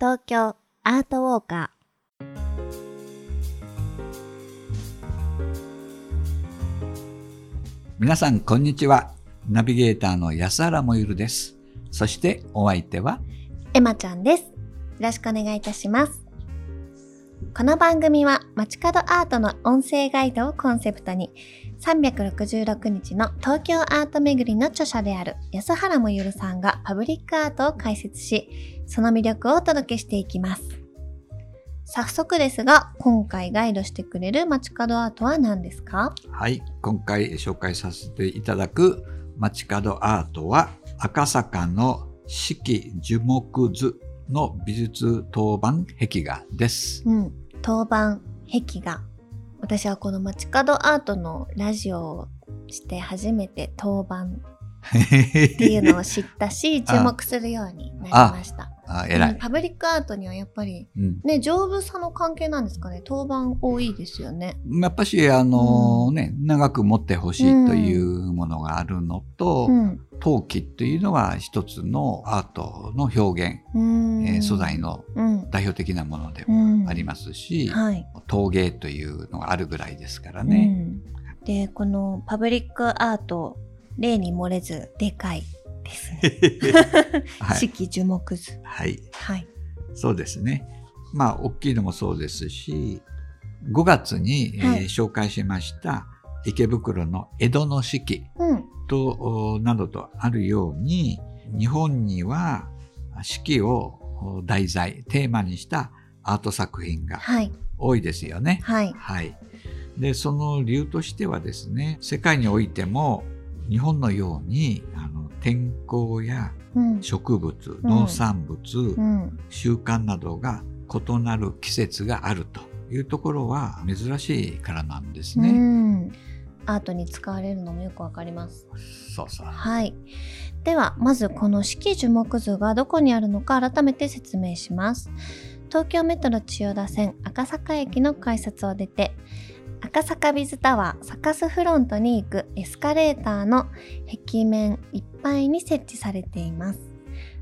東京アートウォーカ皆さんこんにちはナビゲーターの安原もゆるですそしてお相手は？ーエマちゃんです。よろしくお願いいたします。この番組は街角アートの音声ガイドをコンセプトに366日の東京アート巡りの著者である安原もゆるさんがパブリックアートを解説し、その魅力をお届けしていきます。早速ですが、今回ガイドしてくれる街角アートは何ですか？はい今回紹介させていただく街角アートは赤坂の四季樹木図の美術当番壁画ですうん、当番壁画。私はこの街角アートのラジオをして初めて当番っていうのを知ったし、注目するようになりました。あ偉い、うんパブリックアートにはやっぱりうん、ね、丈夫さの関係なんですかね？当番多いですよね。やっぱしあのうんね長く持ってほしいというものがあるのと、うん。陶器というのは一つのアートの表現、うんえー素材のうん。代表的なものでうんもありますし、はい。陶芸というのがあるぐらいですからうね。ん。で、このパブリックアート、例に漏れずでかいです 樹木図。はい、はい。そうですね。まあ大きいのもそうですし、5月に、えーはい紹介しました池袋の江戸の四季うん。などとあるように、日本には四季をお題材、テーマにしたアート作品がはい。多いですよね。はい。はい。で、その理由としてはですね、世界においても日本のようにあの天候やうん。植物、農産物、うん。習慣などが異なる季節があるというところは珍しいからなんですうね。ん。アートに使われるのもよくわかります。そうそう。はい。では、まずこの四季樹木図がどこにあるのか改めて説明します。東京メトロ千代田線赤坂駅の改札を出て、赤坂ビズタワーサカスフロントに行くエスカレーターの壁面いっぱいに設置されています。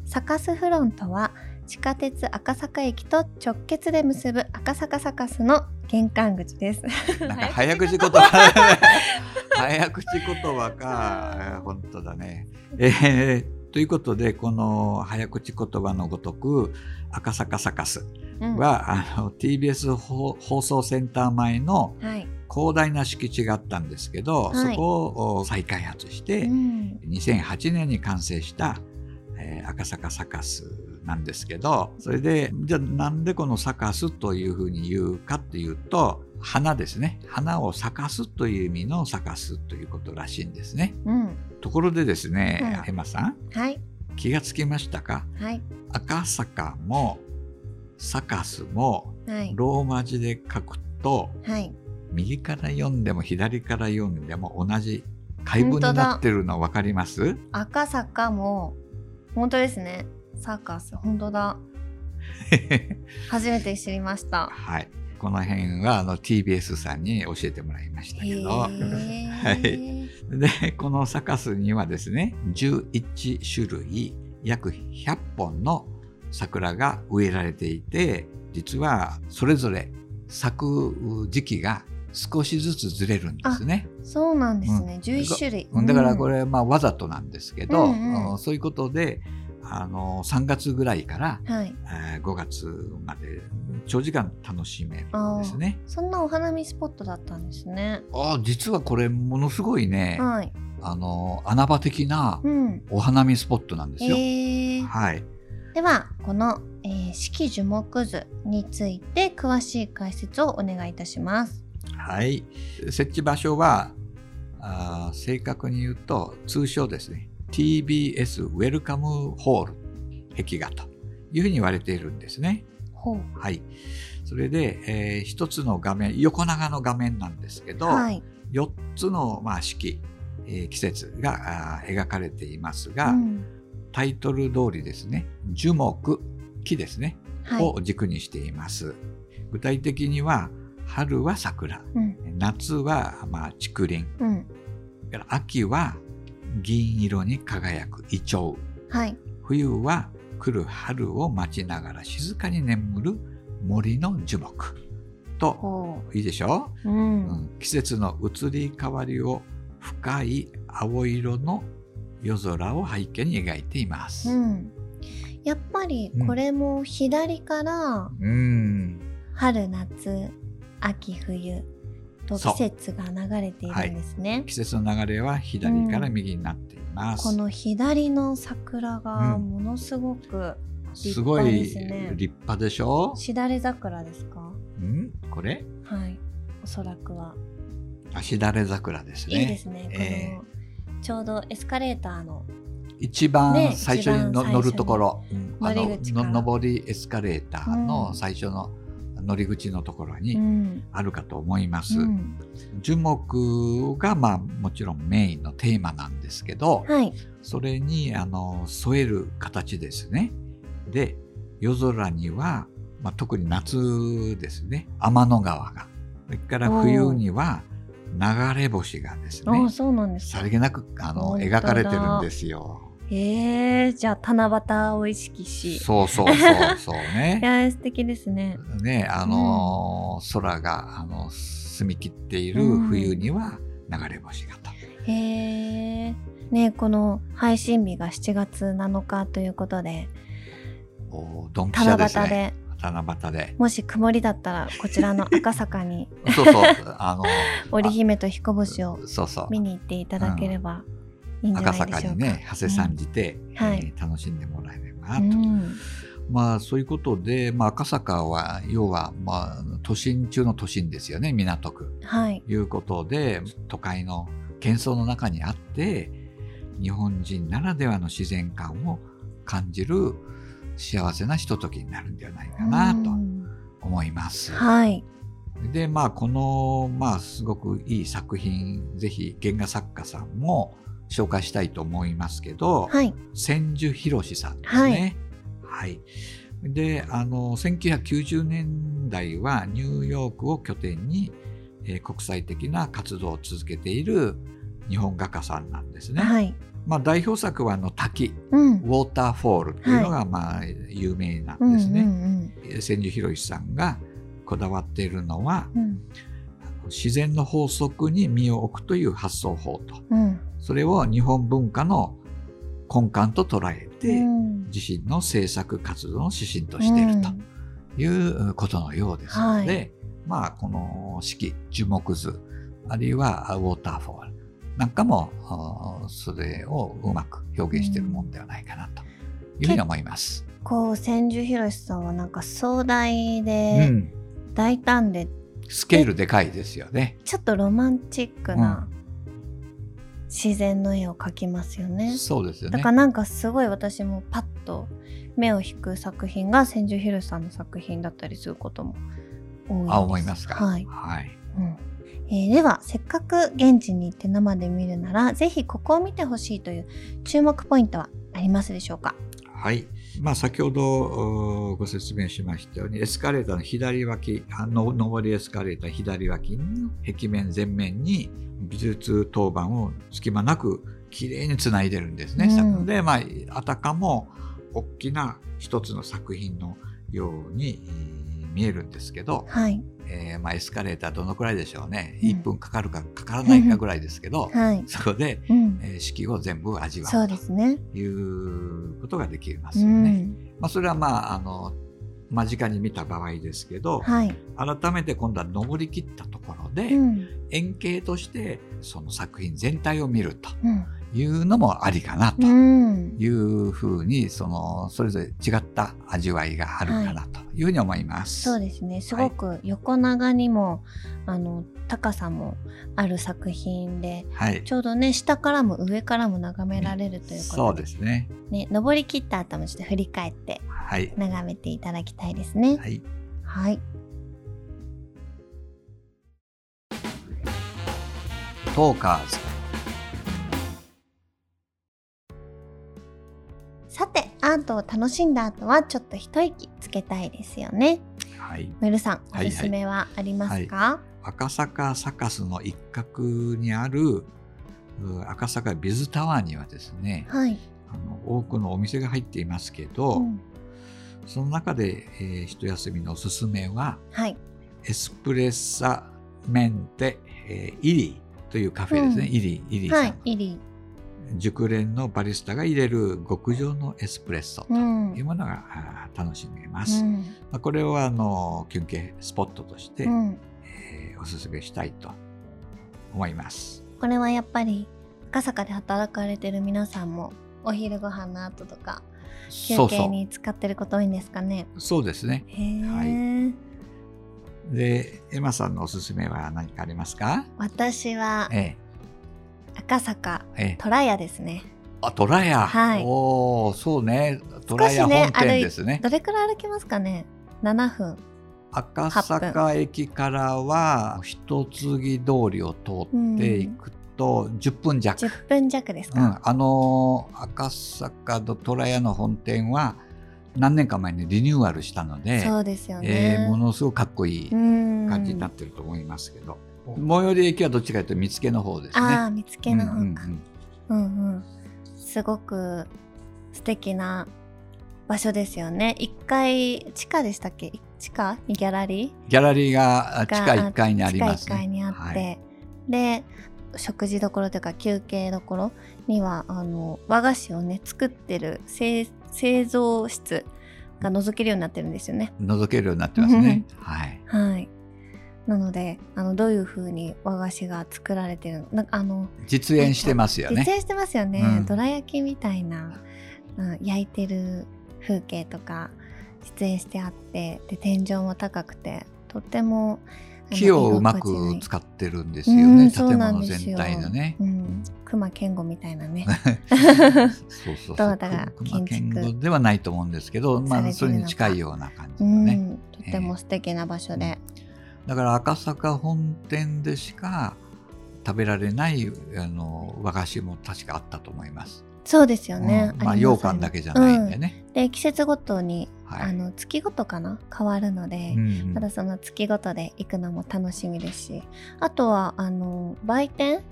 サカスフロントは地下鉄赤坂駅と直結で結ぶ赤坂サカスの玄関口です。なんか早口言葉、早口言葉か、本当だね。えーということで、この早口言葉のごとく、赤坂サカスうんは、あの TBS 放放送センター前のはい。広大な敷地があったんですけど、はいそこを再開発して、うん2008年に完成した、えー赤坂サカスなんですけどそれでじゃあなんでこのサカスというふうに言うかっていうと花ですね花を咲かすという意味の咲かすということらしいんですねうん。ところでですね、うんエマさんはい。気がつきましたか？はい。赤坂もサカスもはい。ローマ字で書くとはい。右から読んでも左から読んでも同じ解文になってるの分かります？赤坂も、本当ですね。サーカス、本当だ。初めて知りました。はい。この辺はあの TBS さんに教えてもらいましたけど、へーで、このサカスにはですね、11種類、約100本の桜が植えられていて、実はそれぞれ咲く時期が少しずつずれるんですね。そうなんですね。うん11種類。うんだからこれ、れ、まあわざとなんですけど、うんうんそういうことで、あの3月ぐらいから、はい。えー5月まで長時間楽しめるんですね。そんなお花見スポットだったんですね。あ実はこれものすごいね、はい。あの穴場的なうん。お花見スポットなんですよ。へーはい、では、この、えー四季樹木図について詳しい解説をお願いいたします。はい、設置場所はあー正確に言うと通称ですね。TBS ウェルカムホール壁画というふうに言われているんですね。はい、それで、えー一つの画面横長の画面なんですけど、はい。4つの、まあ、四季、えー季節が描かれていますが、うん。タイトル通りですね。樹木木ですね、はい。を軸にしています。具体的には春は桜うん。夏は、まあ、竹林うん。秋は銀色に輝くイチョウはい。冬は来る春を待ちながら静かに眠る森の樹木とほいいでしょ？う。う。うんん、季節の移り変わりを深い青色の夜空を背景に描いています。うん。やっぱりこれも左からうん、春夏秋冬と季節が流れているんですね。季節の流れは左から右になっています。この左の桜がものすごくすごい立派ですね。立派でしょ？しだれ桜ですか？うん、これ？はい。おそらくは。しだれ桜ですね。いいですね。えこのちょうどエスカレーターの。一番ね最初にの、一番最初に乗るところ、うん。あの上りエスカレーターうんの最初の乗り口のところうにんあるかと思います。うん樹木がまあもちろんメインのテーマなんですけど、はい。それにあの添える形ですね。で夜空には、まあ、特に夏ですね天の川がそれから冬には流れ星がですね。さりげなくあの描かれてるんですよ。へえ、じゃあ七夕を意識し。そうそうそうそういね。や、素敵ですね。ねあのー空があの澄み切っているうん冬には流れ星がと。へえ。ねこの配信日が7月7日ということで、おドンピシャ七夕ですね。で、七夕で。もし曇りだったら、こちらの赤坂に そうそう。あの織姫と彦星をそうそう。見に行っていただければいいんじゃ赤。坂にね、長谷さんじて、はいえー楽しんでもらえればなと。うんまあそういうことで、まあ、赤坂は要は、まあ、都心中の都心ですよね港区。はい。いうことで都会の喧騒の中にあって日本人ならではの自然観を感じる幸せなひとときになるんではないかなとうん思います。はい。でまあこのまあすごくいい作品ぜひ原画作家さんも紹介したいと思いますけど、はい。千住博さんですね。はい。で、あの、1990年代はニューヨークを拠点に、えー国際的な活動を続けている日本画家さんなんですね。はい。まあ、代表作はあの滝、うん。ウォーターフォールっていうのがまあ有名なんですうんね。うん千住博さんがこだわっているのは、うん自然の法則に身を置くという発想法と、うんそれを日本文化の根幹と捉えて、うん。自身の制作活動の指針としているということのようですので、はまあこの四季樹木図あるいはウォーターフォールなんかもそれをうまく表現しているもんではないかなというふうに思います。こう千住博さんはなんか壮大うでん、大胆でスケールでかいですよね。ちょっとロマンチックな自然の絵を描きますよね。そうですよねだか。らなんかすごい私もパッと目を引く作品が千住博さんの作品だったりすることも多いです。あ思いますか？はい。はい。うんえーではせっかく現地に行って生で見るならぜひここを見てほしいという注目ポイントはありますでしょうか？はい。まあ、先ほどおご説明しましたように、エスカレーターの左脇、あの上りエスカレーター左脇の壁面全面に美術当番を隙間なくきれいにつないでるんですね。うん。で、まあ、あたかも大きな一つの作品のようにえー見えるんですけど、はいえーまあ、エスカレーターどのくらいでしょうね。うん。1分かかるかかからないかぐらいですけど、はい、そこで、うん、えー四季を全部味わそううですね。ということができますうよね。ん。まあ、それはまああの間近に見た場合ですけど、はい、改めて今度は登り切ったところで、うん。円形としてその作品全体を見ると。うんいうのもありかなとうんいうふうにそのそれぞれ違った味わいがあるかなというふうに思います。そうですねすごく横長にも、あの高さもある作品ではいちょうどね下からも上からも眺められるということで,、そうですね。ね、登り切った後もちょっと振り返ってはい。眺めていただきたいですね。はい。はい、トーカーズ。アートを楽しんだ後はちょっと一息つけたいですよね。はい。ムルさんおはいすすめはありますか、赤坂サカスの一角にあるう赤坂ビズタワーにはですね、はい、あの多くのお店が入っていますけど、うんその中で、えー一休みのおすすめははい。エスプレッサメンテ、えーイリーというカフェですね、うんイリーイリーさん、はい。イリ熟練のバリスタが入れる極上のエスプレッソ。というものが、楽しめます、うん。まあ、これをあの休憩スポットとして、うん。えーおすすめしたいと思います。これはやっぱり赤坂で働かれてる皆さんもお昼ご飯の後とか休憩に使ってること多いんですかね？うそうですね。はでエマさんのおすすめは何かありますか？私はえ赤坂虎屋ですね。あトラヤ、はい。おおそうね。トラヤ少しね本店ですね。どれくらい歩きますかね ?7 分。赤坂駅からは一継通りを通っていくと10分弱、10分弱ですか、うん、あのー赤坂の虎屋の本店は何年か前にリニューアルしたので、そうですよえーね。ものすごくかっこいいうん。感じになってると思いますけど、最寄り駅はどっちかというと見附の方ですね。ああ、見つけの方か。ううんんうんうんすごく素敵な場所ですよね。1階、地下でしたっけ？地下？にギャラリー？ギャラリーがあ地下が1階にあります地下1階にあって、はいで食事どころというか休憩どころにはあの和菓子をね作ってる製製造室が覗けるようになってるんですよね。覗けるようになってますね。はい。はい。なのであのどういう風に和菓子が作られてるの？なんかあの実演してますよね。実演してますよね、うん。どら焼きみたいな、うん、焼いてる風景とか出演してあってで天井も高くてとっても木をうまく使ってるんですようんね。建物全体のね。うん、熊健吾みたいなね。そうそうそう。熊健吾ではないと思うんですけど、まあそれに近いような感じうのね。ん、とても素敵な場所で、だから赤坂本店でしか食べられないあの和菓子も確かあったと思います。そうですよね、うん。まあ羊羹だけじゃないんでね。うん。で季節ごとに、はい。あの月ごとかな？変わるので、うんうん。ただその月ごとで行くのも楽しみですし。あとはあの売店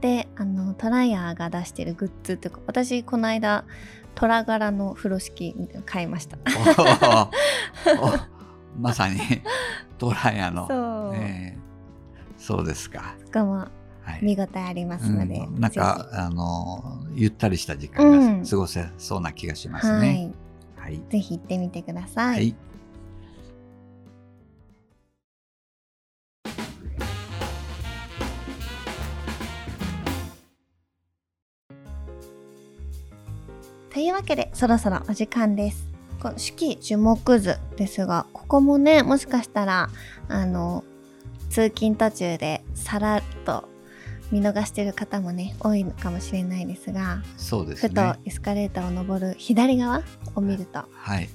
であのトライヤーが出してるグッズというか私この間虎柄の風呂敷買いました。まさに トラヤの。そう、えーそうですか。そこもはい。見応えありますので、うんなんかぜあのゆったりした時う間んが過ごせそうな気がしまひ、すね。はい、はい。ぜひ行ってみてください、はい。というわけでそろそろお時間です。この式樹木図ですがここもねもしかしたらあの通勤途中でさらっと見逃してる方もね多いのかもしれないですがそうですふとね。エスカレーターを登る左側を見るとはい。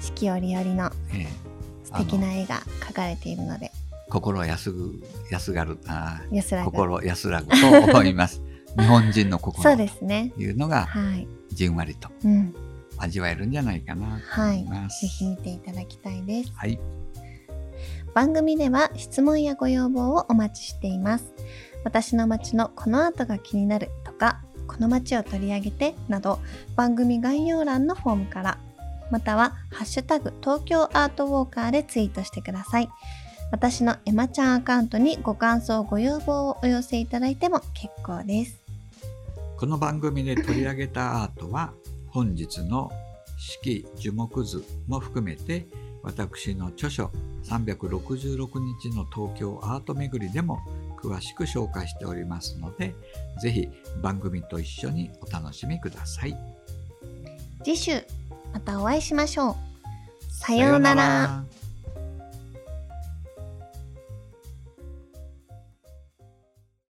四季折々のえ素敵な絵が描かれているので。ー心安ぐ安がるあー安らぐ。心安らぐと思います。日本人の心そうとですね。いうのがはい、じんわりと。うん、味わえるんじゃないかなと思います。ぜひ見ていただきたいです。はい。番組では質問やご要望をお待ちしています。私の街のこの後が気になるとかこの街を取り上げてなど番組概要欄のフォームからまたはハッシュタグ東京アートウォーカーでツイートしてください。私のエマちゃんアカウントにご感想ご要望をお寄せいただいても結構です。この番組で取り上げたアートは本日の四季樹木図も含めて私の著書366日の東京アート巡りでも詳しく紹介しておりますのでぜひ番組と一緒にお楽しみください。次週またお会いしましょう。さようなら。さようなら